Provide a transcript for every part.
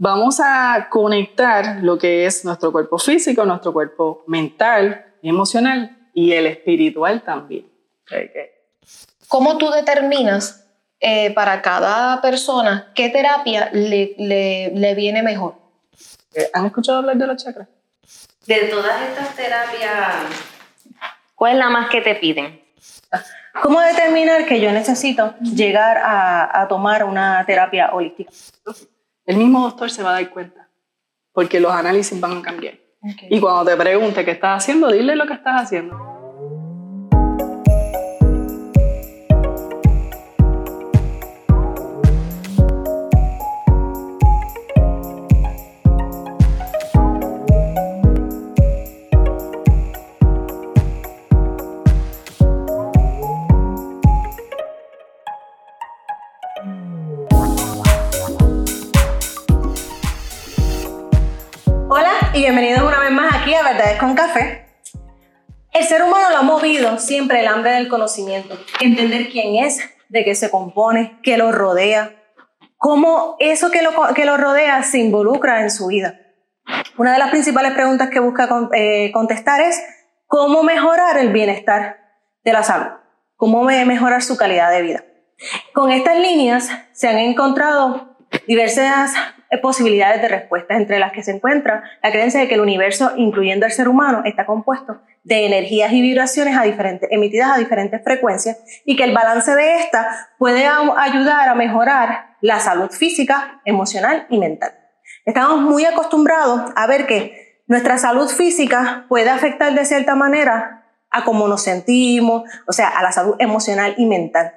vamos a conectar lo que es nuestro cuerpo físico, nuestro cuerpo mental, emocional y el espiritual también. ¿Cómo tú determinas eh, para cada persona qué terapia le, le, viene mejor? Eh, ¿Han escuchado hablar de los chakras? De todas estas terapias, ¿cuál es la más que te piden? ¿Cómo determinar que yo necesito llegar a, a tomar una terapia holística? El mismo doctor se va a dar cuenta, porque los análisis van a cambiar. Y cuando te pregunte qué estás haciendo, dile lo que estás haciendo. El ser humano lo ha movido siempre el hambre del conocimiento, entender quién es, de qué se compone, qué lo rodea, cómo eso que lo, que lo rodea se involucra en su vida. Una de las principales preguntas que busca eh, contestar es cómo mejorar el bienestar de la salud, cómo mejorar su calidad de vida. Con estas líneas se han encontrado diversas posibilidades de respuestas, entre las que se encuentra la creencia de que el universo, incluyendo el ser humano, está compuesto de energías y vibraciones a diferentes, emitidas a diferentes frecuencias y que el balance de esta puede ayudar a mejorar la salud física, emocional y mental. Estamos muy acostumbrados a ver que nuestra salud física puede afectar de cierta manera a cómo nos sentimos, o sea, a la salud emocional y mental.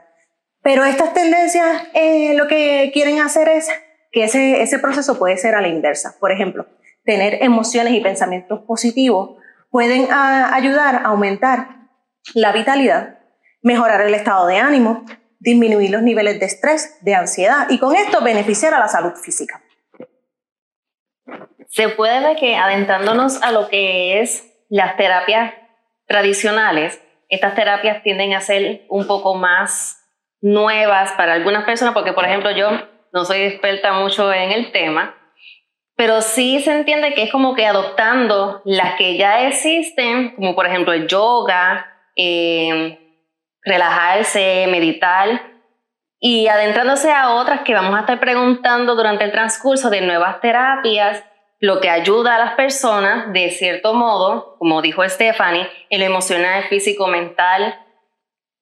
Pero estas tendencias eh, lo que quieren hacer es que ese, ese proceso puede ser a la inversa. Por ejemplo, tener emociones y pensamientos positivos pueden ah, ayudar a aumentar la vitalidad, mejorar el estado de ánimo, disminuir los niveles de estrés, de ansiedad y con esto beneficiar a la salud física. Se puede ver que adentrándonos a lo que es las terapias tradicionales, estas terapias tienden a ser un poco más nuevas para algunas personas, porque por ejemplo yo no soy experta mucho en el tema, pero sí se entiende que es como que adoptando las que ya existen, como por ejemplo el yoga, em, relajarse, meditar, y adentrándose a otras que vamos a estar preguntando durante el transcurso de nuevas terapias, lo que ayuda a las personas, de cierto modo, como dijo Stephanie, el emocional, físico, mental,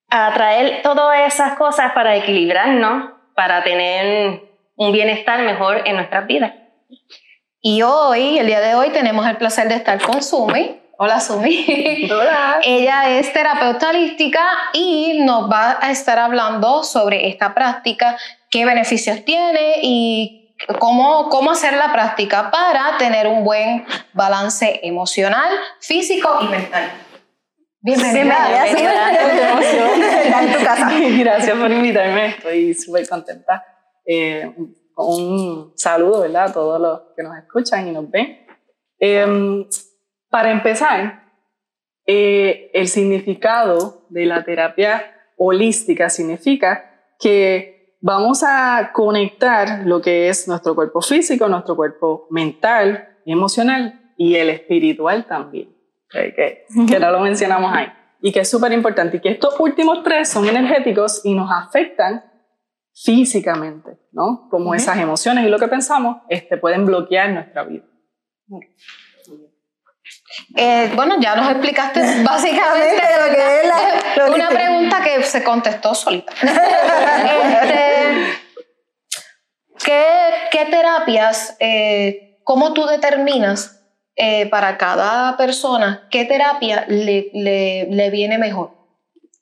a traer todas esas cosas para equilibrarnos para tener un bienestar mejor en nuestras vidas. Y hoy, el día de hoy, tenemos el placer de estar con Sumi. Hola Sumi. Hola. Ella es terapeuta holística y nos va a estar hablando sobre esta práctica, qué beneficios tiene y cómo, cómo hacer la práctica para tener un buen balance emocional, físico y mental. Bienvenida. Gracias por invitarme. Estoy súper contenta. Eh, un saludo, ¿verdad? A todos los que nos escuchan y nos ven. Em, para empezar, eh, el significado de la terapia holística significa que vamos a conectar lo que es nuestro cuerpo físico, nuestro cuerpo mental, emocional y el espiritual también que, que no lo mencionamos ahí, y que es súper importante, y que estos últimos tres son energéticos y nos afectan físicamente, ¿no? Como esas emociones y lo que pensamos este, pueden bloquear nuestra vida. Eh, bueno, ya nos explicaste básicamente lo que es la, una pregunta que se contestó solita. Este, ¿qué, ¿qué, terapias, eh, cómo tú determinas eh, para cada persona, ¿qué terapia le, le, viene mejor?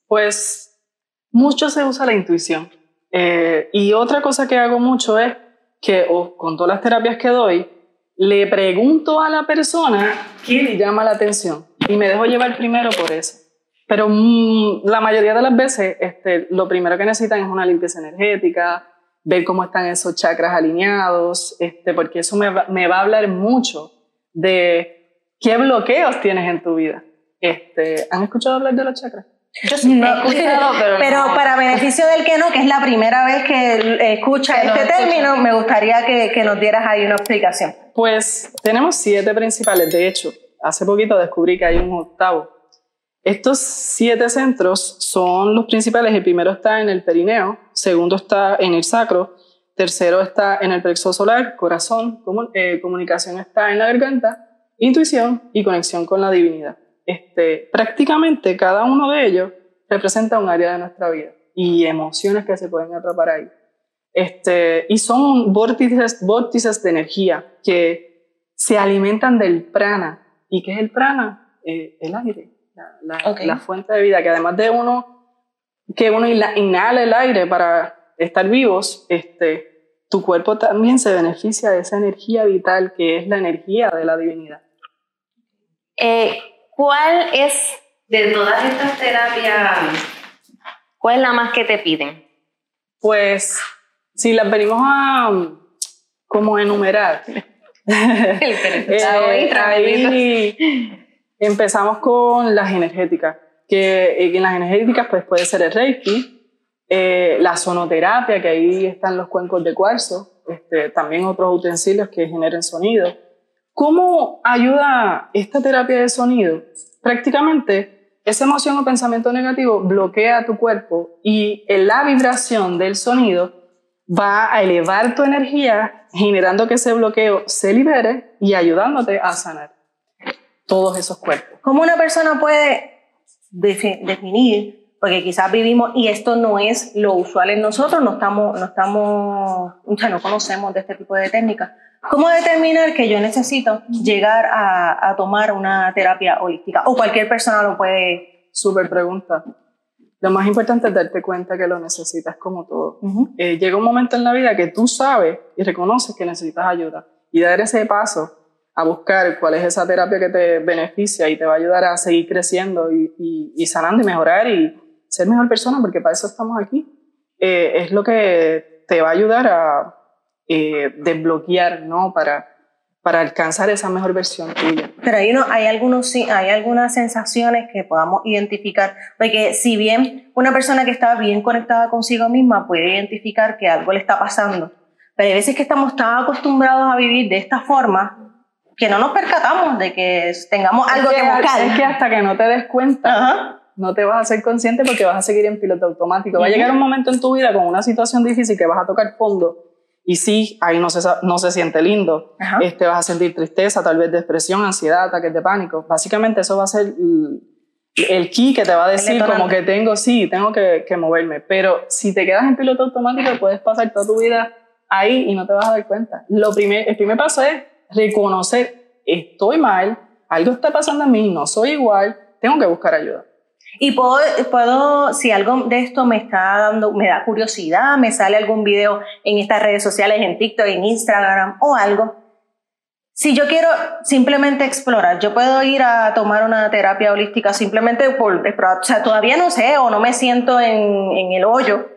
Pues mucho se usa la intuición. Eh, y otra cosa que hago mucho es que, con todas las terapias que doy, le pregunto a la persona qué le llama la atención y me dejo llevar primero por eso. Pero mm, la mayoría de las veces este, lo primero que necesitan es una limpieza energética, ver cómo están esos chakras alineados, este, porque eso me me va a hablar mucho de qué bloqueos tienes en tu vida. Este, ¿Han escuchado hablar de los chakras? Yo sí No, he escuchado, pero, pero no. para beneficio del que no, que es la primera vez que escucha Que este escucha. término, me gustaría que, que nos dieras ahí una explicación. Pues tenemos siete principales. De hecho, hace poquito descubrí que hay un octavo. Estos siete centros son los principales. El primero está en el perineo, segundo está en el sacro, tercero está en el plexo solar, corazón, eh, comunicación está en la garganta, intuición y conexión con la divinidad. Este, prácticamente cada uno de ellos representa un área de nuestra vida y emociones que se pueden atrapar ahí. Este, y son vórtices, vórtices de energía que se alimentan del prana. ¿Y qué es el prana? Eh, el aire, la, la- fuente de vida, que además de uno, que uno inhala el aire para estar vivos, este, tu cuerpo también se beneficia de esa energía vital que es la energía de la divinidad. Eh, ¿Cuál es, de todas estas terapias, cuál es la más que te piden? Pues, si las venimos a um, como enumerar, Eh, ahí empezamos con las energéticas, que en las energéticas pues puede ser el Reiki, eh, la sonoterapia, que ahí están los cuencos de cuarzo, este, también otros utensilios que generen sonido. ¿Cómo ayuda esta terapia de sonido? Prácticamente esa emoción o pensamiento negativo bloquea tu cuerpo y la vibración del sonido va a elevar tu energía, generando que ese bloqueo se libere y ayudándote a sanar todos esos cuerpos. ¿Cómo una persona puede defi- definir? Porque quizás vivimos, y esto no es lo usual en nosotros, no estamos, no estamos, o sea, no conocemos de este tipo de técnicas. ¿Cómo determinar que yo necesito llegar a, a tomar una terapia holística? O cualquier persona lo puede. Súper pregunta. Lo más importante es darte cuenta que lo necesitas como todo. Ujú. Eh, llega un momento en la vida que tú sabes y reconoces que necesitas ayuda y dar ese paso a buscar cuál es esa terapia que te beneficia y te va a ayudar a seguir creciendo y, y- y sanando y mejorar y ser mejor persona, porque para eso estamos aquí. Eh, es lo que te va a ayudar a eh, desbloquear, ¿no? Para, para alcanzar esa mejor versión tuya. Pero hay, uno, hay, algunos, hay algunas sensaciones que podamos identificar, porque si bien una persona que está bien conectada consigo misma puede identificar que algo le está pasando, pero hay veces que estamos tan acostumbrados a vivir de esta forma que no nos percatamos de que tengamos algo es que que, buscar. es que hasta que no te des cuenta, Ajá. No te vas a ser consciente porque vas a seguir en piloto automático. Va a llegar un momento en tu vida con una situación difícil que vas a tocar fondo y sí, ahí no se, no se siente lindo. Ajá. Este, vas a sentir tristeza, tal vez depresión, ansiedad, ataques de pánico. Básicamente eso va a ser el, key que te va a decir como que tengo, sí, tengo que, que moverme. Pero si te quedas en piloto automático puedes pasar toda tu vida ahí y no te vas a dar cuenta. Lo primer, el primer paso es reconocer, estoy mal, algo está pasando en mí, no soy igual, tengo que buscar ayuda. Y puedo, puedo, si algo de esto me está dando, me da curiosidad, me sale algún video en estas redes sociales, en TikTok, en Instagram o algo. Si yo quiero simplemente explorar, yo puedo ir a tomar una terapia holística simplemente por. O sea, todavía no sé o no me siento en, en el hoyo,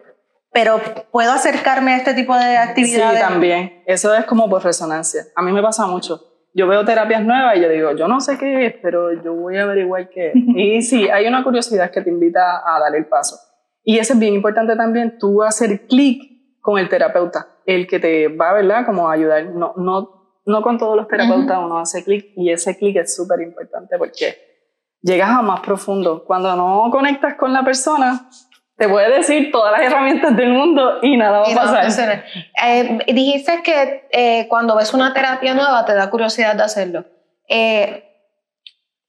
pero puedo acercarme a este tipo de actividades. Sí, también. Eso es como por resonancia. A mí me pasa mucho. Yo veo terapias nuevas y yo digo, yo no sé qué es, pero yo voy a averiguar qué es. y sí, hay una curiosidad que te invita a dar el paso. Y eso es bien importante también, tú hacer clic con el terapeuta, el que te va, ¿verdad? Como a ayudar. No, no, no con todos los terapeutas uno hace clic y ese clic es súper importante porque llegas a más profundo. Cuando no conectas con la persona, te puede decir todas las herramientas del mundo y nada va a no pasar. funciona. Eh, dijiste que eh, cuando ves una terapia nueva te da curiosidad de hacerlo. Eh,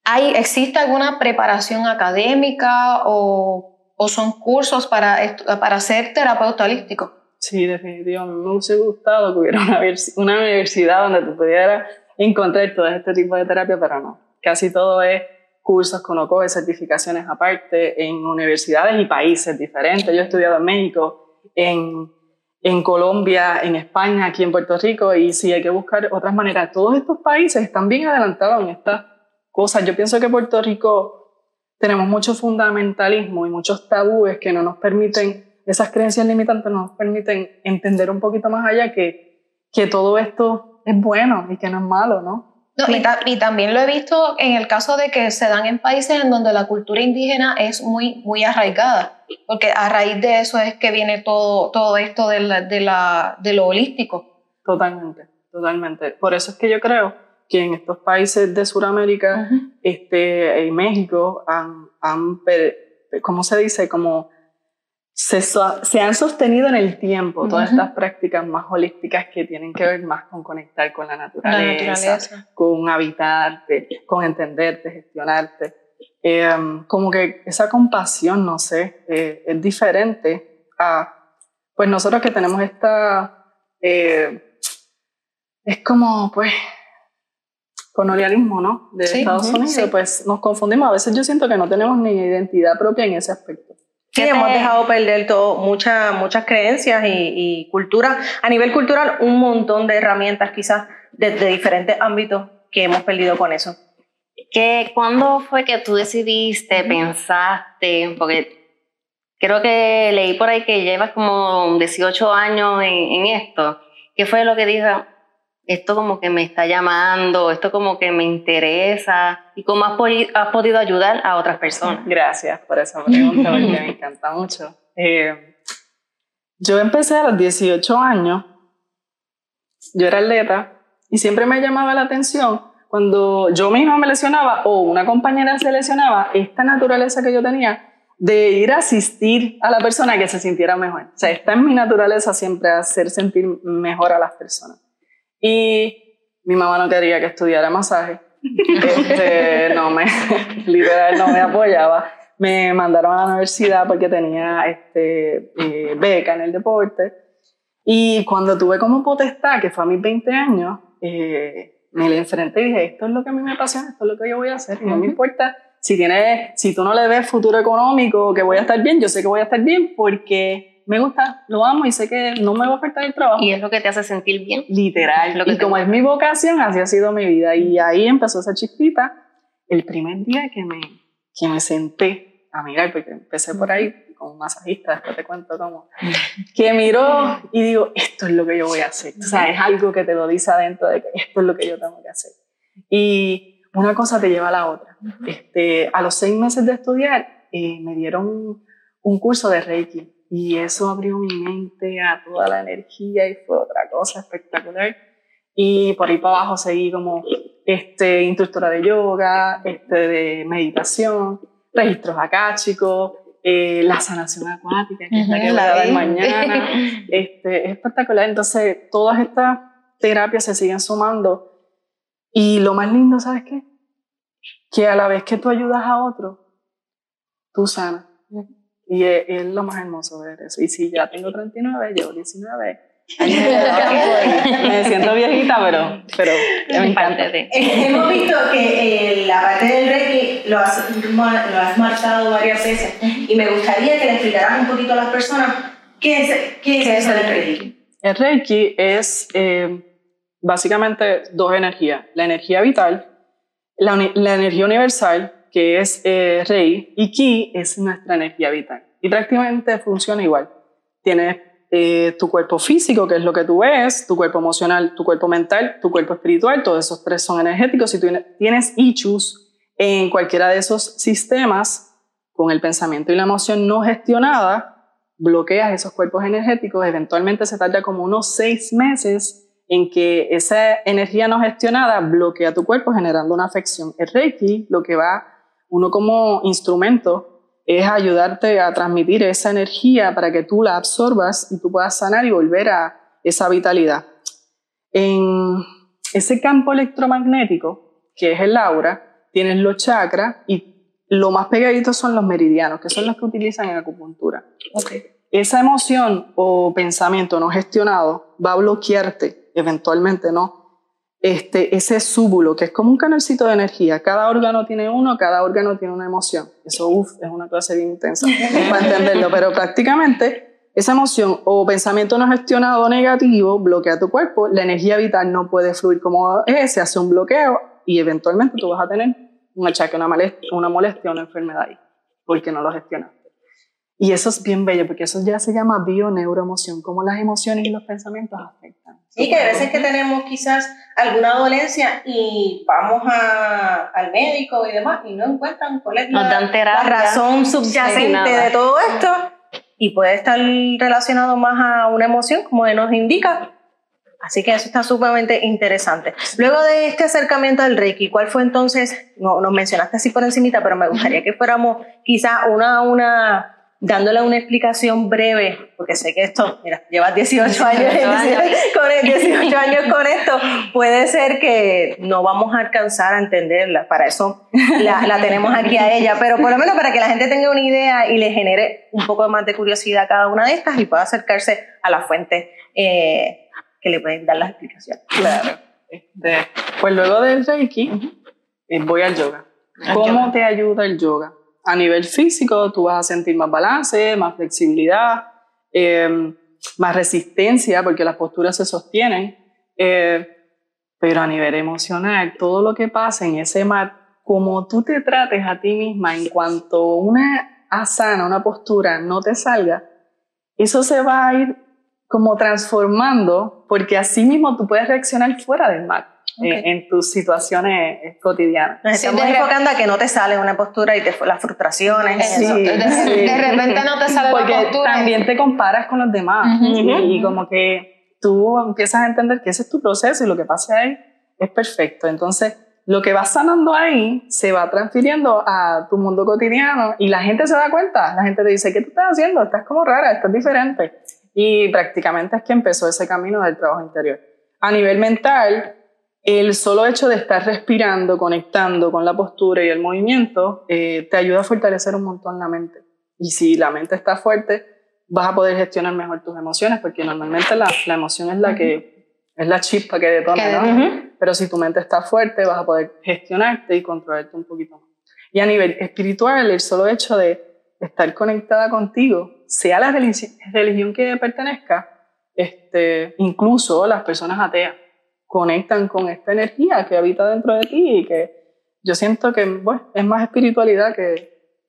¿hay, ¿Existe alguna preparación académica o, o son cursos para, para ser terapeuta holístico? Sí, definitivamente. Me hubiese gustado que hubiera una, una universidad donde tú pudieras encontrar todo este tipo de terapia, pero no. Casi todo es cursos con OCOE, certificaciones aparte, en universidades y países diferentes. Yo he estudiado en México, en, en Colombia, en España, aquí en Puerto Rico, y sí hay que buscar otras maneras. Todos estos países están bien adelantados en estas cosas. Yo pienso que Puerto Rico tenemos mucho fundamentalismo y muchos tabúes que no nos permiten, esas creencias limitantes no nos permiten entender un poquito más allá que, que todo esto es bueno y que no es malo, ¿no? No, y, ta- y también lo he visto en el caso de que se dan en países en donde la cultura indígena es muy, muy arraigada, porque a raíz de eso es que viene todo, todo esto de, la, de, la, de lo holístico. Totalmente, totalmente. Por eso es que yo creo que en estos países de Sudamérica este, en México han, han ¿cómo se dice? Como se, se han sostenido en el tiempo todas Ujú. estas prácticas más holísticas que tienen que ver más con conectar con la La naturaleza, naturaleza. con habitarte, con entenderte, gestionarte. Eh, como que esa compasión, no sé, eh, es diferente a, pues nosotros que tenemos esta, eh, es como, pues, colonialismo, ¿no? De Sí, Estados Unidos, sí. pues nos confundimos. A veces yo siento que no tenemos ni identidad propia en ese aspecto. Sí, ¿Qué hemos dejado perder todo, muchas muchas creencias y, y cultura. A nivel cultural, un montón de herramientas quizás desde diferentes ámbitos que hemos perdido con eso. ¿Qué, ¿Cuándo fue que tú decidiste, pensaste? Porque creo que leí por ahí que llevas como 18 años en, en esto. ¿Qué fue lo que dijo? Esto como que me está llamando, esto como que me interesa. ¿Y cómo has, podi- has podido ayudar a otras personas? Gracias por esa pregunta, porque me encanta mucho. Eh, yo empecé a los 18 años, yo era atleta y siempre me llamaba la atención cuando yo misma me lesionaba o una compañera se lesionaba, esta naturaleza que yo tenía de ir a asistir a la persona que se sintiera mejor. O sea, está en mi naturaleza siempre hacer sentir mejor a las personas. Y mi mamá no quería que estudiara masaje. Este, no me, literal, no me apoyaba. Me mandaron a la universidad porque tenía este, eh, beca en el deporte. Y cuando tuve como potestad, que fue a mis 20 años, eh, me le enfrenté y dije, esto es lo que a mí me apasiona, esto es lo que yo voy a hacer. Y no me importa si, tiene, si tú no le ves futuro económico, que voy a estar bien, yo sé que voy a estar bien porque me gusta, lo amo y sé que no me va a faltar el trabajo. Y es lo que te hace sentir bien. Literal. Lo que y como gusta. es mi vocación, así ha sido mi vida. Y ahí empezó esa chispita. El primer día que me, que me senté a mirar, porque empecé por ahí como masajista, después te cuento cómo, que miró y digo, esto es lo que yo voy a hacer. O sea, es algo que te lo dice adentro de que esto es lo que yo tengo que hacer. Y una cosa te lleva a la otra. Este, a los seis meses de estudiar, eh, me dieron un curso de Reiki y eso abrió mi mente a toda la energía y fue otra cosa espectacular. Y por ahí para abajo seguí como este, instructora de yoga, este, de meditación, registros akáshicos, eh, la sanación acuática, que es la que voy a dar vi. mañana. Este, es espectacular. Entonces, todas estas terapias se siguen sumando. Y lo más lindo, ¿sabes qué? Que a la vez que tú ayudas a otro, tú sanas. Y es, es lo más hermoso ver eso. Y si ya tengo 39, llevo 19 años de trabajo y me siento viejita, pero, pero me encanta. De- Eh, Hemos visto que eh, la parte del Reiki lo has, lo has marcado varias veces y me gustaría que le explicaras un poquito a las personas qué es, qué es, ¿Qué es eso el del Reiki. El Reiki es eh, básicamente dos energías. La energía vital, la, la energía universal, que es eh, Rei, y Ki es nuestra energía vital. Y prácticamente funciona igual. Tienes eh, tu cuerpo físico, que es lo que tú ves, tu cuerpo emocional, tu cuerpo mental, tu cuerpo espiritual, todos esos tres son energéticos. Si tú tienes issues en cualquiera de esos sistemas, con el pensamiento y la emoción no gestionada, bloqueas esos cuerpos energéticos, eventualmente se tarda como unos seis meses en que esa energía no gestionada bloquea tu cuerpo generando una afección. El Reiki, lo que va, uno como instrumento, es ayudarte a transmitir esa energía para que tú la absorbas y tú puedas sanar y volver a esa vitalidad. En ese campo electromagnético, que es el aura, tienes los chakras y lo más pegaditos son los meridianos, que son los que utilizan en acupuntura. Esa emoción o pensamiento no gestionado va a bloquearte eventualmente, ¿no? Este, ese súbulo, que es como un canalcito de energía. Cada órgano tiene uno, cada órgano tiene una emoción. Eso, uff, es una clase bien intensa para entenderlo, pero prácticamente esa emoción o pensamiento no gestionado negativo bloquea tu cuerpo, la energía vital no puede fluir como es, se hace un bloqueo y eventualmente tú vas a tener un achaque, una molestia, una, molestia, una enfermedad ahí, porque no lo gestionaste. Y eso es bien bello, porque eso ya se llama bio-neuroemoción, cómo las emociones y los pensamientos afectan. Y que a veces que tenemos quizás alguna dolencia y vamos a, al médico y demás y no encuentran cuál es Nos la, dan la razón Sí, subyacente de todo esto y puede estar relacionado más a una emoción como nos indica. Así que eso está sumamente interesante. Luego de este acercamiento al Reiki, ¿cuál fue entonces? No, nos mencionaste así por encimita, pero me gustaría que fuéramos quizá una a una dándole una explicación breve, porque sé que esto, mira, llevas 18 años, 18 años. con el 18 años con esto, puede ser que no vamos a alcanzar a entenderla, para eso la, la tenemos aquí a ella, pero por lo menos para que la gente tenga una idea y le genere un poco más de curiosidad a cada una de estas y pueda acercarse a la fuente eh, que le pueden dar las explicaciones. Claro. Este, pues luego del Reiki, eh, voy al yoga. ¿Cómo yoga. te ayuda el yoga? A nivel físico, tú vas a sentir más balance, más flexibilidad, eh, más resistencia, porque las posturas se sostienen. eh, pero a nivel emocional, todo lo que pasa en ese mar, como tú te trates a ti misma en cuanto una asana, una postura no te salga, eso se va a ir como transformando, porque así mismo tú puedes reaccionar fuera del mar, Ok. eh, en tus situaciones cotidianas. Nos Sí, estamos enfocando a que no te sale una postura y te, las frustraciones. Eso, Sí, de, sí. de repente no te sale la Porque postura. también te comparas con los demás Ujú. y, y como que tú empiezas a entender que ese es tu proceso y lo que pasa ahí es perfecto. Entonces, lo que vas sanando ahí se va transfiriendo a tu mundo cotidiano y la gente se da cuenta. La gente te dice, ¿qué tú estás haciendo? Estás como rara, estás diferente. Y prácticamente es que empezó ese camino del trabajo interior. A nivel mental, el solo hecho de estar respirando, conectando con la postura y el movimiento, eh, te ayuda a fortalecer un montón la mente. Y si la mente está fuerte, vas a poder gestionar mejor tus emociones, porque normalmente la, la emoción es la que es la chispa que detona, ¿no? Pero si tu mente está fuerte, vas a poder gestionarte y controlarte un poquito más. Y a nivel espiritual, el solo hecho de estar conectada contigo, sea la religi- religión que pertenezca, este, incluso las personas ateas conectan con esta energía que habita dentro de ti y que yo siento que bueno, es más espiritualidad que,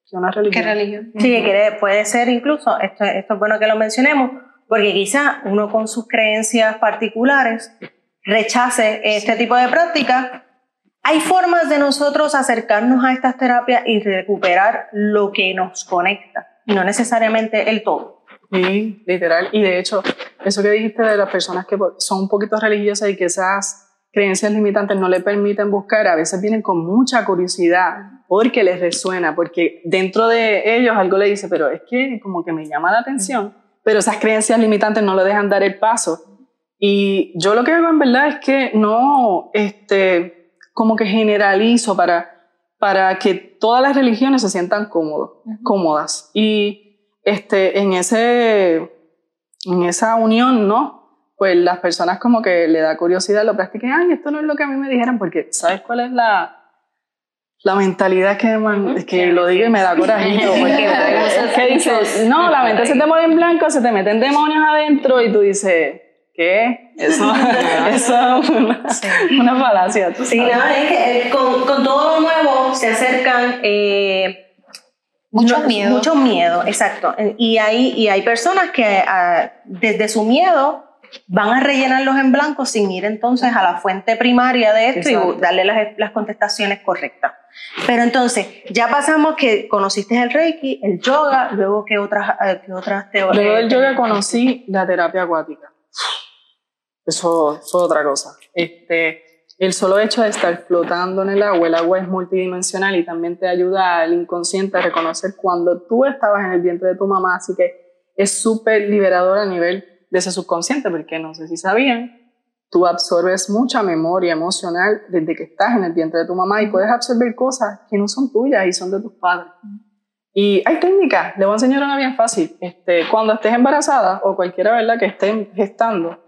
que una religión. ¿Qué religión? Sí, que quiere- puede ser incluso, esto, esto es bueno que lo mencionemos, porque quizá uno con sus creencias particulares rechace este tipo de prácticas. Hay formas de nosotros acercarnos a estas terapias y recuperar lo que nos conecta, no necesariamente el todo. Sí, literal. Y de hecho, eso que dijiste de las personas que son un poquito religiosas y que esas creencias limitantes no le permiten buscar, a veces vienen con mucha curiosidad porque les resuena, porque dentro de ellos algo le dice, pero es que como que me llama la atención, pero esas creencias limitantes no le dejan dar el paso. Y yo lo que hago en verdad es que no, este, como que generalizo para, para que todas las religiones se sientan cómodos, cómodas. Y este, en, ese, en esa unión, ¿no? Pues las personas como que le da curiosidad, lo practiquen, ay, esto no es lo que a mí me dijeron, porque ¿sabes cuál es la, la mentalidad que, man- que lo digo y me da corajito? Porque que dices, no, la mente se te pone en blanco, se te meten demonios adentro y tú dices, ¿qué? Eso, eso es una, una falacia. Sí, no, es que eh, con, con todo lo nuevo se acercan eh, Mucho no, miedo. Mucho miedo, exacto. Y hay, y hay personas que ah, desde su miedo van a rellenarlos en blanco sin ir entonces a la fuente primaria de esto Exacto. y darle las, las contestaciones correctas. Pero entonces, ya pasamos que conociste el Reiki, el yoga, luego que otras, eh, qué otras teorías. Luego del yoga conocí la terapia acuática. Eso fue otra cosa. Este, el solo hecho de estar flotando en el agua, el agua es multidimensional y también te ayuda al inconsciente a reconocer cuando tú estabas en el vientre de tu mamá, así que es súper liberador a nivel de ese subconsciente, porque no sé si sabían, tú absorbes mucha memoria emocional desde que estás en el vientre de tu mamá y puedes absorber cosas que no son tuyas y son de tus padres. Y hay técnicas, le voy a enseñar una bien fácil. Este, cuando estés embarazada o cualquiera ¿verdad? que esté gestando,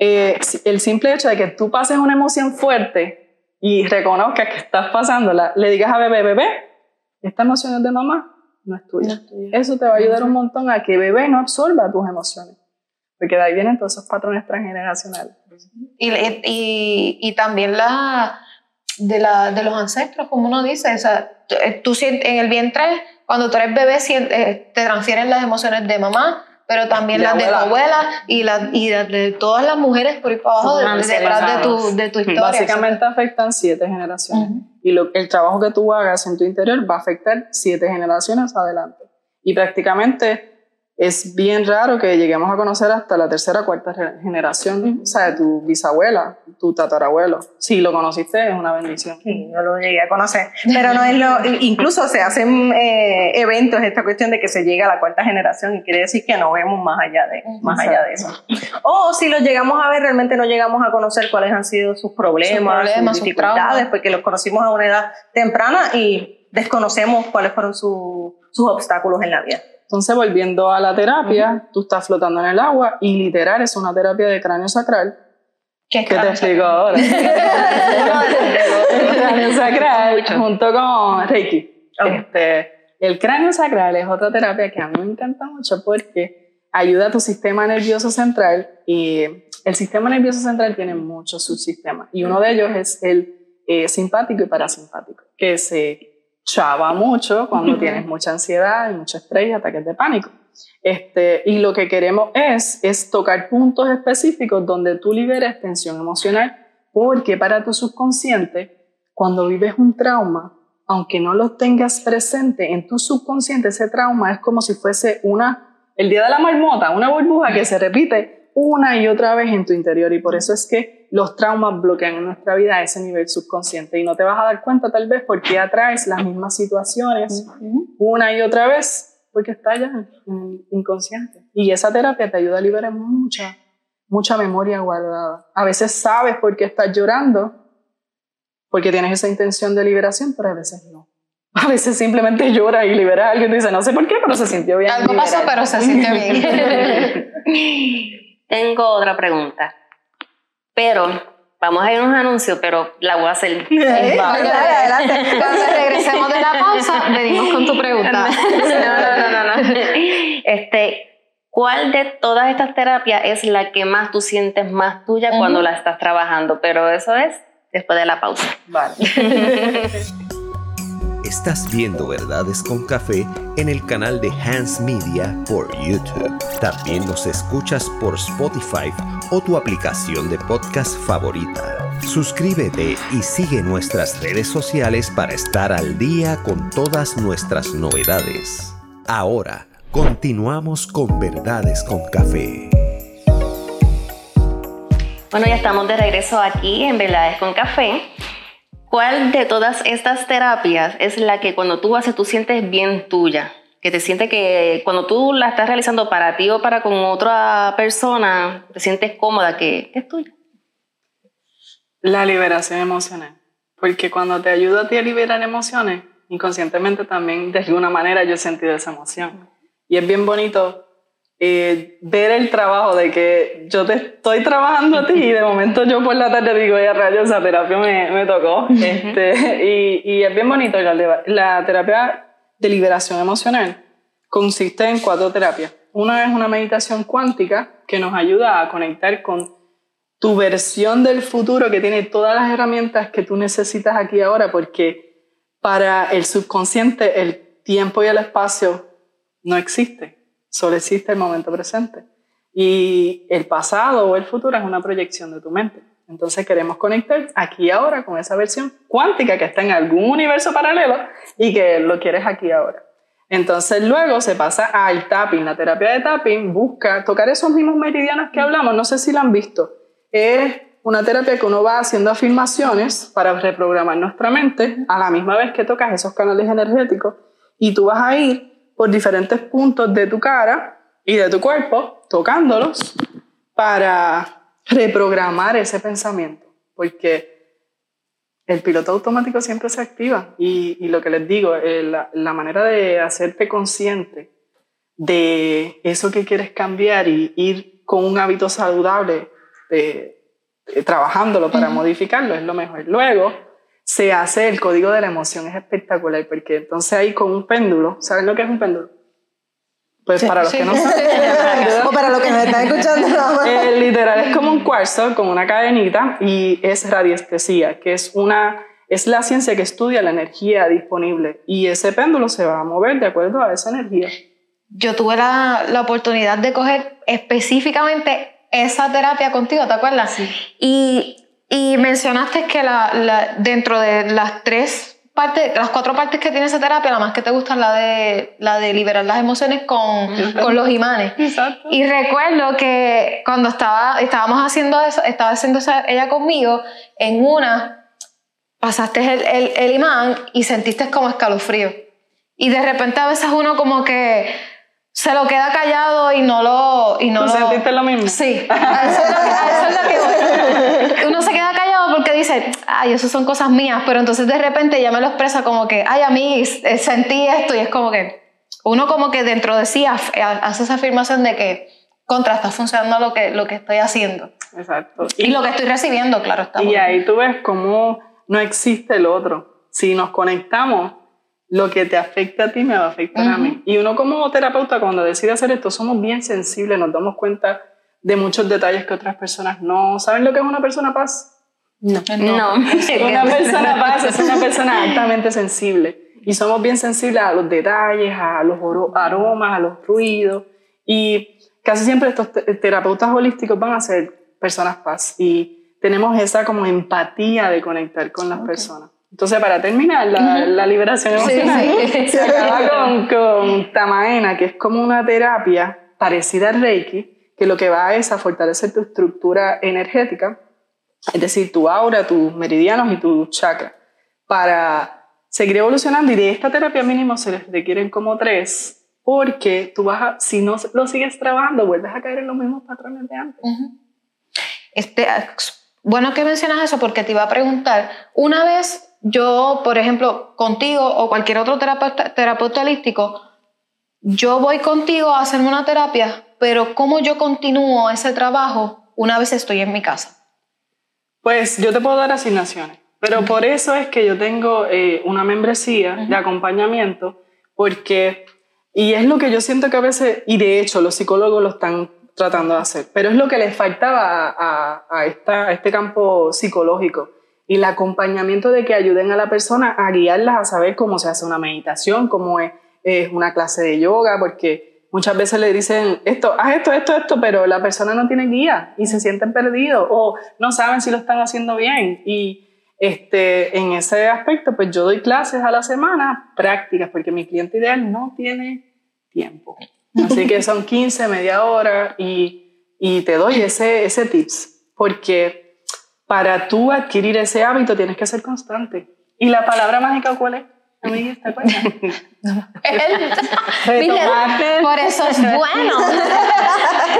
eh, el simple hecho de que tú pases una emoción fuerte y reconozcas que estás pasándola, le digas a bebé, bebé, esta emoción es de mamá, no es tuya. Eso te va a ayudar un montón a que bebé no absorba tus emociones. Porque de ahí vienen todos esos patrones transgeneracionales. Y, y, y también la de, la de los ancestros, como uno dice, o sea, tú- sientes en el vientre, cuando tú eres bebé eh, te transfieren las emociones de mamá, pero también las de tu abuela. y, las y las de todas las mujeres por ahí para abajo de- detrás de tu, de tu historia. Básicamente afectan siete generaciones. Ujú. Y lo, el trabajo que tú hagas en tu interior va a afectar siete generaciones adelante. Y prácticamente es bien raro que lleguemos a conocer hasta la tercera o cuarta generación, o sea, de tu bisabuela, tu tatarabuelo. Si lo conociste, es una bendición. Sí, yo lo llegué a conocer. Pero no es lo. Incluso se hacen eh, eventos, esta cuestión de que se llega a la cuarta generación y quiere decir que no vemos más allá de, más allá de eso. O si los llegamos a ver, realmente no llegamos a conocer cuáles han sido sus problemas, Sus problemas, sus sus dificultades, traumas. porque los conocimos a una edad temprana y desconocemos cuáles fueron su- sus obstáculos en la vida. Entonces, volviendo a la terapia, tú estás flotando en el agua y literal es una terapia de cráneo sacral. ¿Qué ¿Qué te explico ahora? el cráneo sacral junto con Reiki. Ok. Este, el cráneo sacral es otra terapia que a mí me encanta mucho porque ayuda a tu sistema nervioso central y el sistema nervioso central tiene muchos subsistemas y uno de ellos es el eh, simpático y parasimpático, que se chava mucho cuando tienes mucha ansiedad y mucho estrés y ataques de pánico. Este, y lo que queremos es, es tocar puntos específicos donde tú liberes tensión emocional, porque para tu subconsciente, cuando vives un trauma, aunque no lo tengas presente en tu subconsciente, ese trauma es como si fuese una, el día de la marmota, una burbuja que se repite una y otra vez en tu interior. Y por eso es que los traumas bloquean en nuestra vida a ese nivel subconsciente. Y no te vas a dar cuenta tal vez porque atraes las mismas situaciones una y otra vez porque está ya inconsciente. Y esa terapia te ayuda a liberar mucha, mucha memoria guardada. A veces sabes por qué estás llorando, porque tienes esa intención de liberación, pero a veces no. A veces simplemente lloras y liberas algo y tú dices, no sé por qué, pero se sintió bien. Algo pasó, pero se siente bien. Tengo otra pregunta. Pero, vamos a ir a unos anuncios, pero la voy a hacer. Dale, adelante. Cuando regresemos de la pausa, venimos con tu pregunta. No, no, no, no, no. Este, ¿cuál de todas estas terapias es la que más tú sientes más tuya cuando la estás trabajando? Pero eso es después de la pausa. Vale. Estás viendo Verdades con Café en el canal de Hans Media por YouTube. También nos escuchas por Spotify o tu aplicación de podcast favorita. Suscríbete y sigue nuestras redes sociales para estar al día con todas nuestras novedades. Ahora, continuamos con Verdades con Café. Bueno, ya estamos de regreso aquí en Verdades con Café. ¿Cuál de todas estas terapias es la que cuando tú haces tú sientes bien tuya? Que te sientes que cuando tú la estás realizando para ti o para con otra persona, te sientes cómoda que, es tuya. La liberación emocional. Porque cuando te ayuda a ti a liberar emociones, inconscientemente también de alguna manera yo he sentido esa emoción. Y es bien bonito eh, ver el trabajo de que yo te estoy trabajando a ti y de momento yo por la tarde digo, ya rayos, esa terapia me, me tocó. este, y, y es bien bonito. La, la terapia de liberación emocional consiste en cuatro terapias. Una es una meditación cuántica que nos ayuda a conectar con tu versión del futuro que tiene todas las herramientas que tú necesitas aquí ahora, porque para el subconsciente el tiempo y el espacio no existe, solo existe el momento presente. Y el pasado o el futuro es una proyección de tu mente. Entonces queremos conectar aquí ahora con esa versión cuántica que está en algún universo paralelo y que lo quieres aquí ahora. Entonces luego se pasa al tapping. La terapia de tapping busca tocar esos mismos meridianos que hablamos. No sé si la han visto. Es una terapia que uno va haciendo afirmaciones para reprogramar nuestra mente a la misma vez que tocas esos canales energéticos y tú vas a ir por diferentes puntos de tu cara y de tu cuerpo tocándolos para reprogramar ese pensamiento. Porque el piloto automático siempre se activa y, y lo que les digo, eh, la, la, manera de hacerte consciente de eso que quieres cambiar y ir con un hábito saludable, de, de, trabajándolo para uh -huh. modificarlo, es lo mejor. Luego se hace el código de la emoción, es espectacular, porque entonces ahí con un péndulo, ¿saben lo que es un péndulo? Pues sí, para los sí. que no saben. o para los que me están escuchando. eh, literal, es como un cuarzo con una cadenita y es radiestesia, que es una es la ciencia que estudia la energía disponible y ese péndulo se va a mover de acuerdo a esa energía. Yo tuve la, la oportunidad de coger específicamente esa terapia contigo, ¿te acuerdas? Sí. Y, y mencionaste que la, la- dentro de las tres partes, las cuatro partes que tiene esa terapia, la más que te gusta es la de, la de liberar las emociones con, con los imanes. Exacto. Y recuerdo que cuando estaba, estábamos haciendo eso, estaba haciendo esa- ella conmigo, en una pasaste el, el, el imán y sentiste como escalofrío. Y de repente a veces uno como que se lo queda callado y no lo... Y no ¿Tú lo- sentiste lo mismo? Sí, eso es lo que, a eso es lo que voy. Uno dice, ay, eso son cosas mías, pero entonces de repente ya me lo expresa como que, ay, a mí eh, sentí esto y es como que uno como que dentro de sí eh, hace esa afirmación de que contra está funcionando lo que, lo que estoy haciendo Exacto. y, lo que estoy recibiendo, claro está. Y ahí tú ves cómo no existe el otro. Si nos conectamos, lo que te afecta a ti me va a afectar a mí. Y uno como terapeuta, cuando decide hacer esto, somos bien sensibles, nos damos cuenta de muchos detalles que otras personas no saben lo que es una persona paz. No. Una persona paz es una persona altamente sensible. Y somos bien sensibles a los detalles, a los aromas, a los ruidos. Y casi siempre estos te- terapeutas holísticos van a ser personas paz. Y tenemos esa como empatía de conectar con las personas. Entonces, para terminar, la, la liberación emocional sí. se acaba con, con Tamaena, que es como una terapia parecida al Reiki, que lo que va es a fortalecer tu estructura energética, es decir, tu aura, tus meridianos y tu chakra, para seguir evolucionando. Y de esta terapia mínimo se les requieren como tres, porque tú vas a, si no lo sigues trabajando, vuelves a caer en los mismos patrones de antes. Este, bueno que mencionas eso porque te iba a preguntar, una vez yo, por ejemplo, contigo o cualquier otro terapeuta, terapeuta holístico, yo voy contigo a hacerme una terapia, pero ¿cómo yo continúo ese trabajo una vez estoy en mi casa? Pues yo te puedo dar asignaciones, pero por eso es que yo tengo eh, una membresía de acompañamiento, porque, y es lo que yo siento que a veces, y de hecho los psicólogos lo están tratando de hacer, pero es lo que les faltaba a, a- a esta, a este campo psicológico, y el acompañamiento de que ayuden a la persona a guiarlas a saber cómo se hace una meditación, cómo es, es una clase de yoga, porque muchas veces le dicen esto, haz esto, esto, esto, pero la persona no tiene guía y se sienten perdidos o no saben si lo están haciendo bien. Y este, en ese aspecto, pues yo doy clases a la semana, prácticas, porque mi cliente ideal no tiene tiempo. Así que son 15, media hora y, y te doy ese, ese tips, porque para tú adquirir ese hábito tienes que ser constante. ¿Y la palabra mágica cuál es? Amiguis, ¿te acuerdas? Retomar. Por eso es bueno.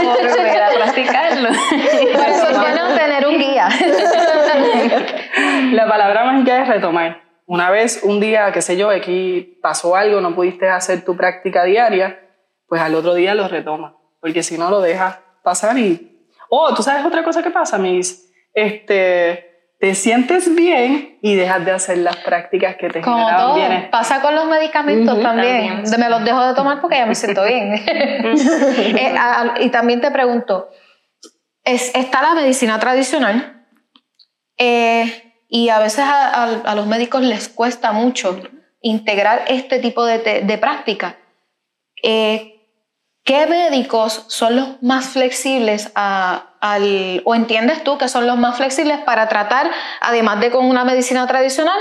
Volver a practicarlo. Por eso es bueno tener un guía. La palabra mágica es retomar. Una vez, un día, qué sé yo, aquí pasó algo, no pudiste hacer tu práctica diaria, pues al otro día lo retomas, porque si no lo dejas pasar y... Oh, ¿tú sabes otra cosa que pasa, mis? Este, te sientes bien y dejas de hacer las prácticas que te Como generaban todo, bienestar. pasa con los medicamentos también. también. Me los dejo de tomar porque ya me siento bien. Eh, a- y también te pregunto, es, está la medicina tradicional eh, y a veces a, a- a los médicos les cuesta mucho integrar este tipo de, te- de práctica. Eh, ¿Qué médicos son los más flexibles a- al, o entiendes tú que son los más flexibles para tratar, además de con una medicina tradicional,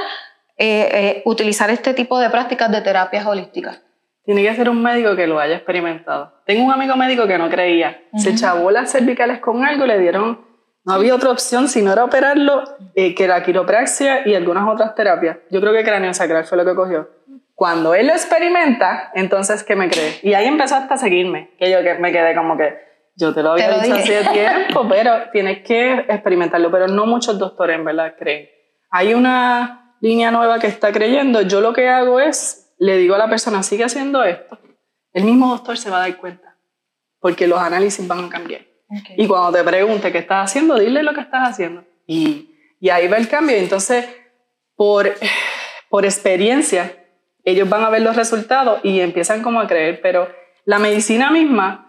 eh, eh, utilizar este tipo de prácticas de terapias holísticas? Tiene que ser un médico que lo haya experimentado. Tengo un amigo médico que no creía. Se chavó las cervicales con algo, le dieron. No había otra opción si no era operarlo eh, que la quiropraxia y algunas otras terapias. Yo creo que cráneo sacral fue lo que cogió. Cuando él lo experimenta, entonces, ¿qué me cree? Y ahí empezó hasta a seguirme. Que yo que me quedé como que, yo te lo había Te dicho hace tiempo, pero tienes que experimentarlo. Pero no muchos doctores, en verdad, creen. Hay una línea nueva que está creyendo. Yo lo que hago es, le digo a la persona, sigue haciendo esto. El mismo doctor se va a dar cuenta, porque los análisis van a cambiar. Y cuando te pregunte qué estás haciendo, dile lo que estás haciendo. Y, y ahí va el cambio. Entonces, por, por experiencia, ellos van a ver los resultados y empiezan como a creer, pero la medicina misma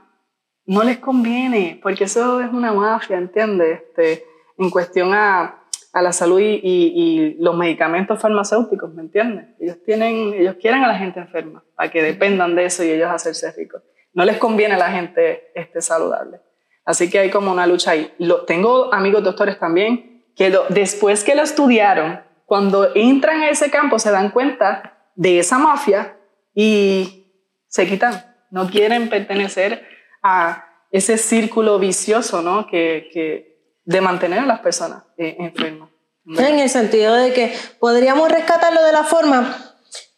no les conviene, porque eso es una mafia, ¿entiendes? Este, en cuestión a a la salud y, y, los medicamentos farmacéuticos, ¿me entiendes? Ellos, tienen, ellos quieren a la gente enferma para que dependan de eso y ellos hacerse ricos. No les conviene a la gente este, saludable. Así que hay como una lucha ahí. Lo, tengo amigos doctores también que después que lo estudiaron, cuando entran a ese campo se dan cuenta de esa mafia y se quitan. No quieren pertenecer a ese círculo vicioso, ¿no? Que, que de mantener a las personas eh, enfermas. En el sentido de que podríamos rescatarlo de la forma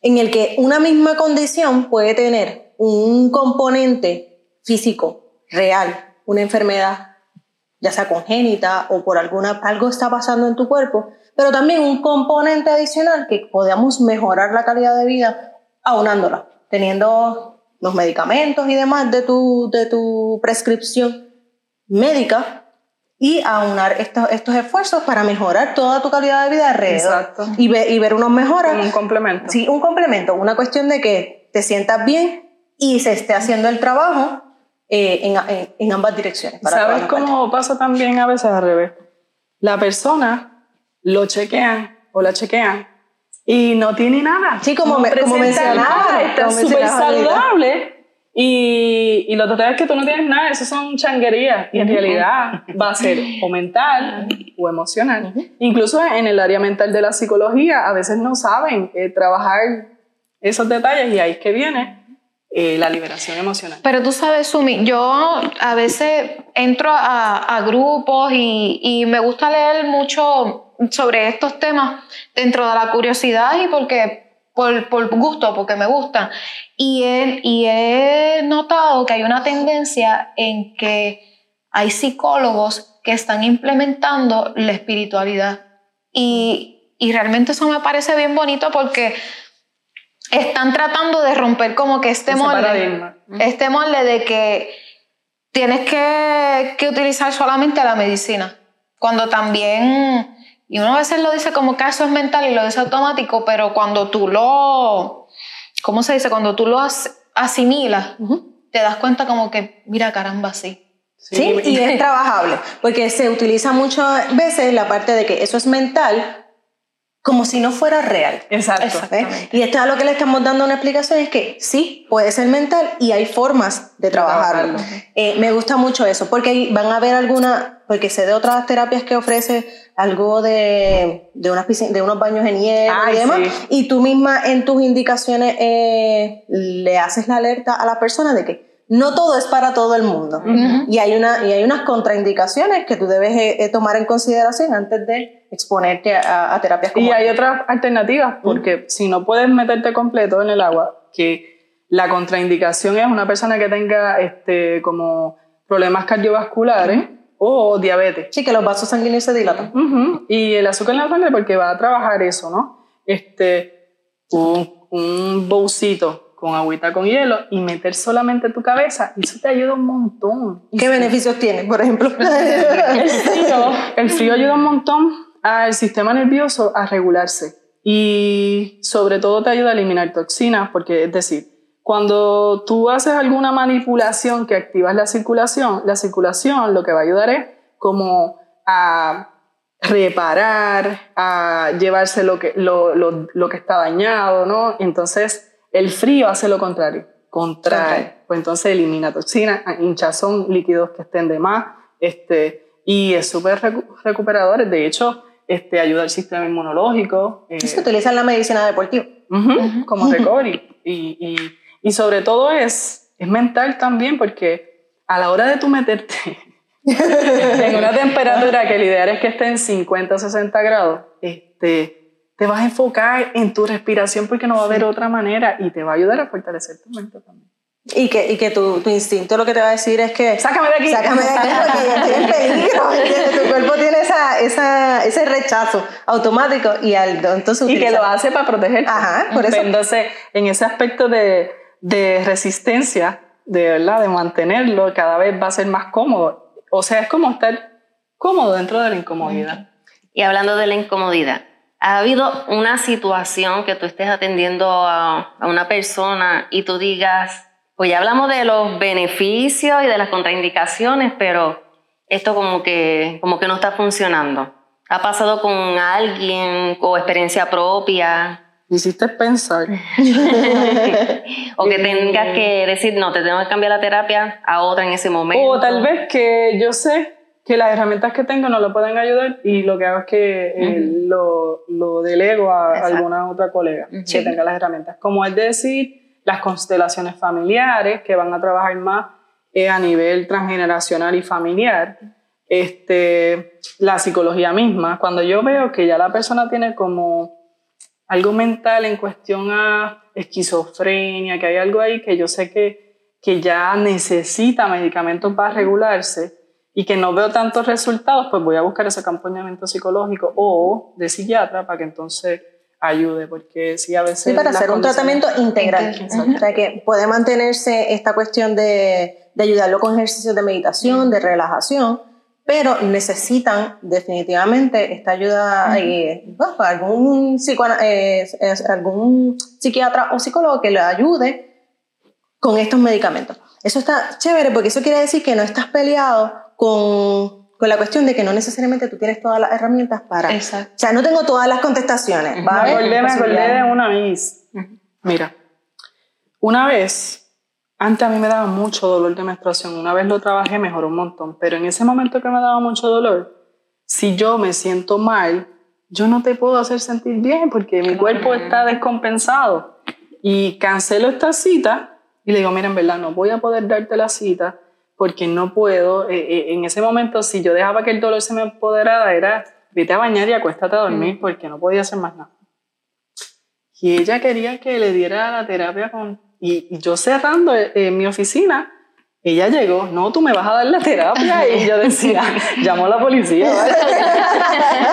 en el que una misma condición puede tener un componente físico real, una enfermedad, ya sea congénita o por alguna algo está pasando en tu cuerpo, pero también un componente adicional que podamos mejorar la calidad de vida aunándola, teniendo los medicamentos y demás de tu, de tu prescripción médica y aunar estos, estos esfuerzos para mejorar toda tu calidad de vida alrededor. Exacto. Y, y ver unos mejoras. un complemento. Sí, un complemento. Una cuestión de que te sientas bien y se esté haciendo el trabajo eh, en, en, ambas direcciones. ¿Sabes cómo pasa también a veces al revés? La persona lo chequean o la chequean y no tiene nada. Sí, como, me, como mencionaba. Está súper saludable y, y lo total es que tú no tienes nada, eso son changuerías. Y en realidad va a ser o mental o emocional. Incluso en el área mental de la psicología, a veces no saben eh, trabajar esos detalles y ahí es que viene eh, la liberación emocional. Pero tú sabes, Sumi, yo a veces entro a, a grupos y, y, me gusta leer mucho sobre estos temas dentro de la curiosidad y porque por, por gusto, porque me gustan. Y he, y he notado que hay una tendencia en que hay psicólogos que están implementando la espiritualidad. Y, y realmente eso me parece bien bonito porque están tratando de romper como que este molde, este molde de que tienes que, que utilizar solamente la medicina, cuando también y uno a veces lo dice como que eso es mental y lo dice automático, pero cuando tú lo, ¿cómo se dice? Cuando tú lo asimilas, te das cuenta como que, mira, caramba, sí. Sí, y es trabajable, porque se utiliza muchas veces la parte de que eso es mental, como si no fuera real. Exacto. Y esto es a lo que le estamos dando una explicación, es que sí, puede ser mental y hay formas de trabajarlo. Eh, me gusta mucho eso, porque van a haber algunas, porque sé de otras terapias que ofrece algo de, de, unas de unos baños en hielo y demás, y tú misma en tus indicaciones eh, le haces la alerta a la persona de que no todo es para todo el mundo. y, hay una, y hay unas contraindicaciones que tú debes eh, tomar en consideración antes de exponerte a, terapias como Y hay otras alternativas, porque si no puedes meterte completo en el agua, que la contraindicación es una persona que tenga este, como problemas cardiovasculares o diabetes. Sí, que los vasos sanguíneos se dilatan. Y el azúcar en la sangre porque va a trabajar eso, ¿no? Este, un, un bolsito con agüita con hielo y meter solamente tu cabeza, eso te ayuda un montón. ¿Qué beneficios tiene, por ejemplo? el, frío, el frío ayuda un montón al sistema nervioso a regularse y sobre todo te ayuda a eliminar toxinas, porque es decir, cuando tú haces alguna manipulación que activas la circulación, la circulación lo que va a ayudar es como a reparar, a llevarse lo que, lo, lo, lo que está dañado, ¿no? Entonces, el frío hace lo contrario, contrae, pues entonces elimina toxinas, hinchazón, líquidos que estén de más, este, y es súper recuperador. De hecho, este, ayuda al sistema inmunológico. Eh, se utiliza en la medicina deportiva. como recovery. Y, y, y, sobre todo es, es mental también, porque a la hora de tú meterte en una temperatura que el ideal es que esté en 50 o 60 grados, este, te vas a enfocar en tu respiración porque no va a haber otra manera y te va a ayudar a fortalecer tu mente también. Y que, y que tu, tu, instinto lo que te va a decir es que... Sácame de aquí. Sácame de aquí porque yo estoy en peligro. tu cuerpo tiene esa, esa, ese rechazo automático y al, entonces Y que lo hace para proteger. Ajá, por eso. Entonces, en ese aspecto de, de resistencia, de verdad, de mantenerlo, cada vez va a ser más cómodo. O sea, es como estar cómodo dentro de la incomodidad. Y hablando de la incomodidad, ¿ha habido una situación que tú estés atendiendo a, a una persona y tú digas pues ya hablamos de los beneficios y de las contraindicaciones, pero esto como que, como que no está funcionando. ha pasado con alguien o experiencia propia. Hiciste pensar. o que tengas que decir, no, te tengo que cambiar la terapia a otra en ese momento. O tal vez que yo sé que las herramientas que tengo no lo pueden ayudar y lo que hago es que eh, lo, lo, delego a Exacto. alguna otra colega que tenga las herramientas. Como es decir, las constelaciones familiares que van a trabajar más eh, a nivel transgeneracional y familiar. Este, la psicología misma, cuando yo veo que ya la persona tiene como algo mental en cuestión a esquizofrenia, que hay algo ahí que yo sé que, que ya necesita medicamentos para regularse y que no veo tantos resultados, pues voy a buscar ese acompañamiento psicológico o de psiquiatra para que entonces ayude, porque sí a veces... Sí, para hacer un tratamiento integral. Exacto. O sea, que puede mantenerse esta cuestión de, de ayudarlo con ejercicios de meditación, de relajación, pero necesitan definitivamente esta ayuda, eh, bueno, algún, eh, algún psiquiatra o psicólogo que le ayude con estos medicamentos. Eso está chévere porque eso quiere decir que no estás peleado con, con la cuestión de que no necesariamente tú tienes todas las herramientas para... Exacto. O sea, no tengo todas las contestaciones. ¿va a Me haber acordé, me acordé de una vez. Mira, una vez, antes a mí me daba mucho dolor de menstruación, una vez lo trabajé, mejoró un montón, pero en ese momento que me daba mucho dolor, si yo me siento mal, yo no te puedo hacer sentir bien porque mi cuerpo está descompensado. Y cancelo esta cita y le digo, mira, en verdad no voy a poder darte la cita porque no puedo. eh, eh, en ese momento, si yo dejaba que el dolor se me apoderara, era vete a bañar y acuéstate a dormir porque no podía hacer más nada. Y ella quería que le diera la terapia con... Y, y yo cerrando eh, en mi oficina, ella llegó, no, tú me vas a dar la terapia. Y yo decía, llamo a la policía, ¿vale?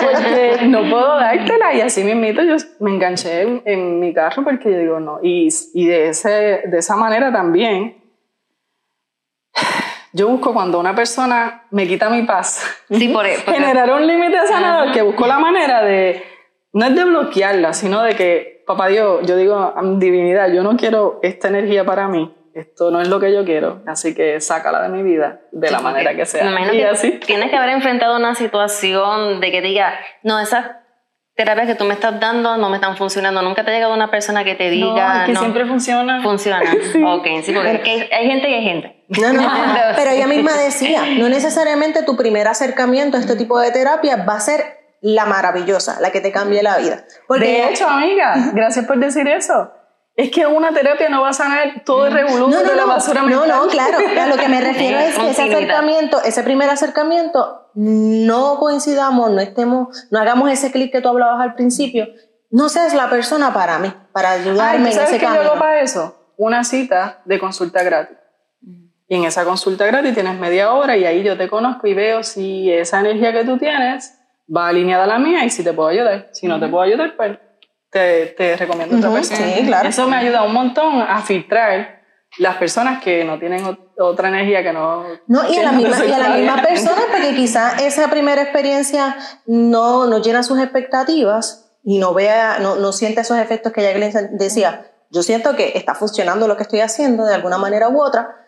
porque no puedo dártela. Y así mismito yo me enganché en, en mi carro porque yo digo, no. Y, y de, ese, de esa manera también, yo busco cuando una persona me quita mi paz, Sí, por, porque- generar un límite sanador que busco la manera de, no es de bloquearla, sino de que, papá Dios, yo digo, divinidad, yo no quiero esta energía para mí, esto no es lo que yo quiero, así que sácala de mi vida de la Sí, manera porque que sea. Me imagino Y que así. tienes que haber enfrentado una situación de que diga, no, esas terapias que tú me estás dando no me están funcionando. Nunca te ha llegado una persona que te No, diga, es que no, siempre funciona. funciona. Sí. Ok, sí, porque que hay gente y hay gente. No, no, pero ella misma decía, no necesariamente tu primer acercamiento a este tipo de terapia va a ser la maravillosa, la que te cambie la vida. Porque de hecho, amiga, gracias por decir eso. Es que una terapia no va a sanar todo el revolú no, no, de la no, basura no, mental. no, claro, a lo que me refiero es que ese acercamiento, ese primer acercamiento, no coincidamos, no estemos, no hagamos ese clic que tú hablabas al principio, no seas la persona para mí, para Ay, ayudarme ¿tú en ¿Sabes ese qué yo hago camino. para eso? Una cita de consulta gratis. Y en esa consulta gratis tienes media hora y ahí yo te conozco y veo si esa energía que tú tienes va alineada a la mía y si te puedo ayudar. Si no te puedo ayudar, pues te, te recomiendo otra Ujú, persona. sí, claro. Eso me ayuda un montón a filtrar las personas que no tienen ot- otra energía que no... No, y a la no misma, y a la misma persona, porque quizás esa primera experiencia no, no llena sus expectativas y no vea, no, no siente esos efectos que Jacqueline decía. Yo siento que está funcionando lo que estoy haciendo de alguna manera u otra,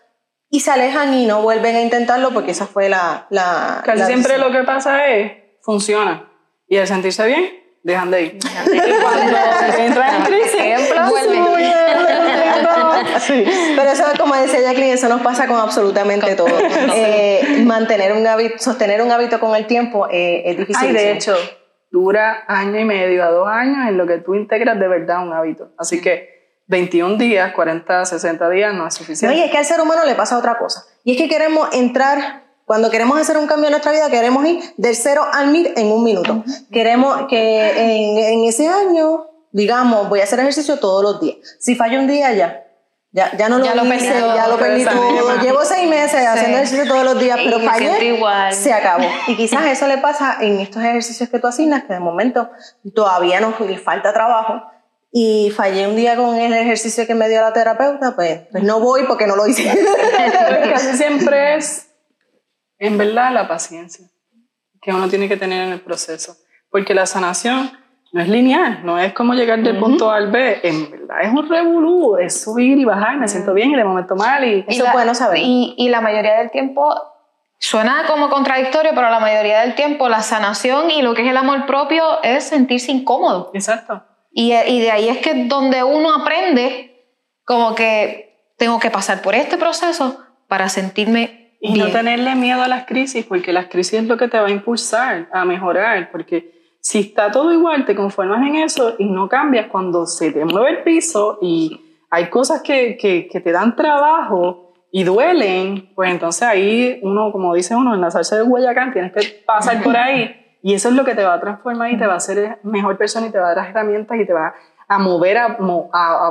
y se alejan y no vuelven a intentarlo porque esa fue la. la Casi la siempre decisión. lo que pasa es, funciona. Y al sentirse bien, dejan de ir. Y cuando entran en crisis, Vuelven. vuelven. Sí. Pero eso, como decía Jacqueline, eso nos pasa con absolutamente todo. Eh, mantener un hábito, sostener un hábito con el tiempo eh, es difícil. Ay, de hecho, dura año y medio a dos años en lo que tú integras de verdad un hábito. Así que 21 días, 40, 60 días no es No, suficiente. y es que al ser humano le pasa otra cosa. Y es que queremos entrar, cuando queremos hacer un cambio en nuestra vida, queremos ir del cero al mil en un minuto. Queremos que en, en ese año, digamos, voy a hacer ejercicio todos los días. Si fallo un día, ya. Ya, ya no lo, Ya lo hice, perdí todo, ya lo perdí todo. Llevo seis meses haciendo ejercicio todos los días, Y pero fallé. igual. Se acabó. Y quizás eso le pasa en estos ejercicios que tú asignas, que de momento todavía nos falta trabajo. Y fallé un día con el ejercicio que me dio la terapeuta, pues, pues no voy porque no lo hice. Casi siempre es, en verdad, la paciencia que uno tiene que tener en el proceso. Porque la sanación no es lineal, no es como llegar del punto A al B. En verdad es un revolú, es subir y bajar, me siento bien y de momento mal. Y, Y Eso es bueno saber. Y, y la mayoría del tiempo suena como contradictorio, pero la mayoría del tiempo la sanación y lo que es el amor propio es sentirse incómodo. Exacto. Y, y de ahí es que donde uno aprende como que tengo que pasar por este proceso para sentirme Y bien. no tenerle miedo a las crisis, porque las crisis es lo que te va a impulsar a mejorar, porque si está todo igual, te conformas en eso y no cambias cuando se te mueve el piso y hay cosas que, que, que te dan trabajo y duelen, pues entonces ahí uno, como dice uno, en la salsa de Guayacán tienes que pasar por ahí y eso es lo que te va a transformar y te va a hacer mejor persona y te va a dar herramientas y te va a mover a,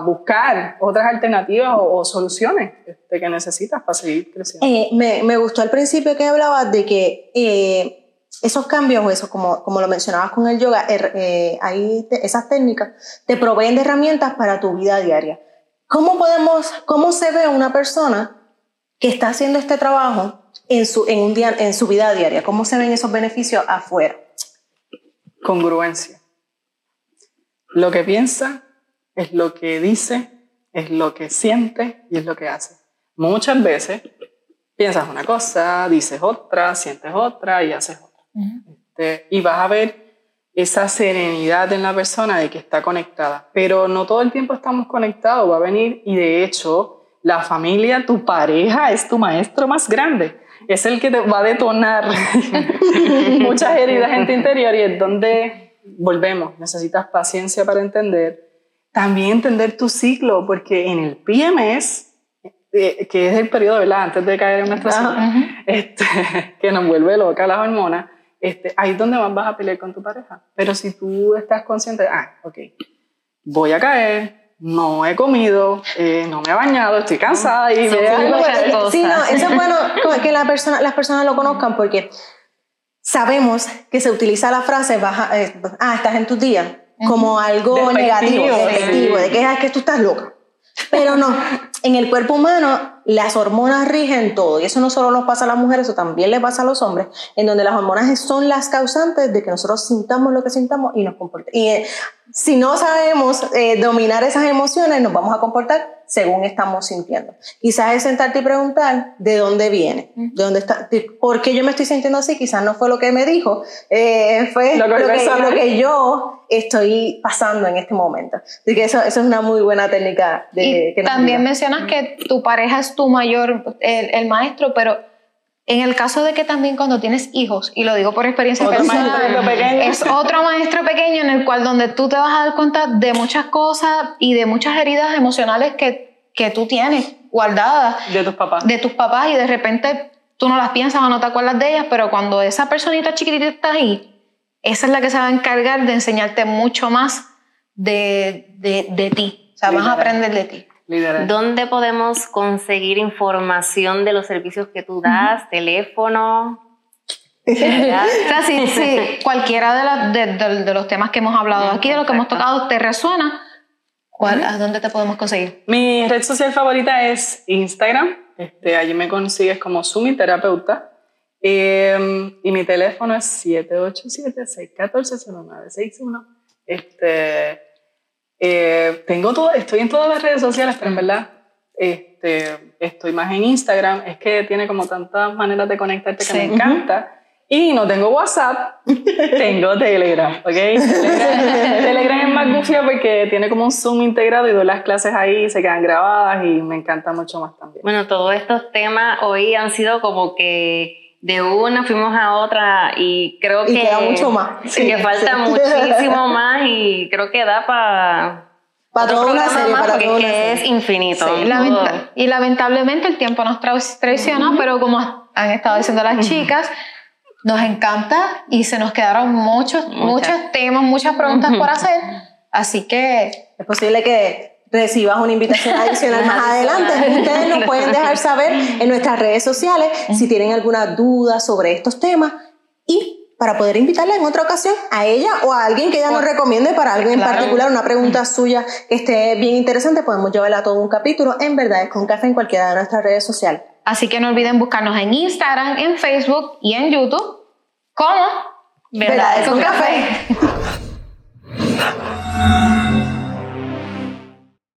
buscar otras alternativas o, o soluciones este, que necesitas para seguir creciendo. Eh, me, me gustó al principio que hablabas de que eh, esos cambios, o eso, como, como lo mencionabas con el yoga, er- eh, ahí te- esas técnicas te proveen de herramientas para tu vida diaria. ¿Cómo podemos, cómo se ve una persona que está haciendo este trabajo en su, en un día, en su vida diaria? ¿Cómo se ven esos beneficios afuera? congruencia. Lo que piensa es lo que dice, es lo que siente y es lo que hace. Muchas veces piensas una cosa, dices otra, sientes otra y haces otra. Este, y vas a ver esa serenidad en la persona de que está conectada. Pero no todo el tiempo estamos conectados, va a venir y de hecho la familia, tu pareja es tu maestro más grande. Es el que te va a detonar muchas heridas en tu interior y es donde volvemos. Necesitas paciencia para entender. También entender tu ciclo, porque en el PMS, eh, que es el periodo, ¿verdad? Antes de caer en menstruación, este, que nos vuelve loca las hormonas, este, ahí es donde más vas a pelear con tu pareja. Pero si tú estás consciente, ah, ok, voy a caer, no he comido, eh, no me he bañado, estoy cansada y me muchas cosas. Sí, no, eso es bueno que la persona, las personas lo conozcan porque sabemos que se utiliza la frase, baja, eh, ah, estás en tus días, como algo Despectivo, negativo, sí. despectivo, de que "Ah, es que tú estás loca. Pero no, en el cuerpo humano las hormonas rigen todo y eso no solo nos pasa a las mujeres, eso también le pasa a los hombres, en donde las hormonas son las causantes de que nosotros sintamos lo que sintamos y nos comportemos. Y eh, si no sabemos eh, dominar esas emociones, nos vamos a comportar según estamos sintiendo. Quizás es sentarte y preguntar de dónde viene, de dónde está, de por qué yo me estoy sintiendo así. Quizás no fue lo que me dijo, eh, fue Lo lo que lo yo estoy pasando en este momento. Así que eso, eso es una muy buena técnica de Y que también ayuda. mencionas que tu pareja es tu mayor, el, el maestro, pero en el caso de que también cuando tienes hijos, y lo digo por experiencia Otro personal, es otro maestro pequeño en el cual donde tú te vas a dar cuenta de muchas cosas y de muchas heridas emocionales que, que tú tienes guardadas de tus papás. de tus papás y de repente tú no las piensas o no te acuerdas de ellas, pero cuando esa personita chiquitita está ahí, esa es la que se va a encargar de enseñarte mucho más de, de, de ti. O sea, vas a aprender de ti. Liderazgo. ¿Dónde podemos conseguir información de los servicios que tú das? ¿Teléfono? ¿Verdad? O sea, si, si cualquiera de, las- de- de- de los temas que hemos hablado aquí, de lo que hemos tocado, te resuena, ¿cuál, ¿a dónde te podemos conseguir? Mi red social favorita es Instagram. Este, allí me consigues como Sumi Terapeuta. Eh, y mi teléfono es 787-614-0961. Este, eh, tengo todo, estoy en todas las redes sociales, pero en verdad este, estoy más en Instagram. Es que tiene como tantas maneras de conectarte que Sí. me encanta. Y no tengo WhatsApp, tengo Telegram, ¿ok? Telegram, Telegram es más gufia porque tiene como un Zoom integrado y doy las clases ahí, se quedan grabadas y me encanta mucho más también. Bueno, todos estos temas hoy han sido como que de una fuimos a otra y creo Y que... queda mucho más. Sí, que falta Sí. muchísimo más y creo que da para... Para toda una serie, para porque toda una es que es serie. infinito. Sí, todo. lamenta- y lamentablemente el tiempo nos tra- traiciona, pero como han estado diciendo las chicas, nos encanta y se nos quedaron muchos, Muchas. muchos temas, muchas preguntas por hacer. Así que Es posible que recibas una invitación adicional más adelante. Ustedes nos pueden dejar saber en nuestras redes sociales si tienen alguna duda sobre estos temas y para poder invitarla en otra ocasión a ella o a alguien que ella nos recomiende para algo en Claro. particular, una pregunta suya que esté bien interesante, podemos llevarla a todo un capítulo en Verdades con Café en cualquiera de nuestras redes sociales. Así que no olviden buscarnos en Instagram, en Facebook y en YouTube como Verdades con Café.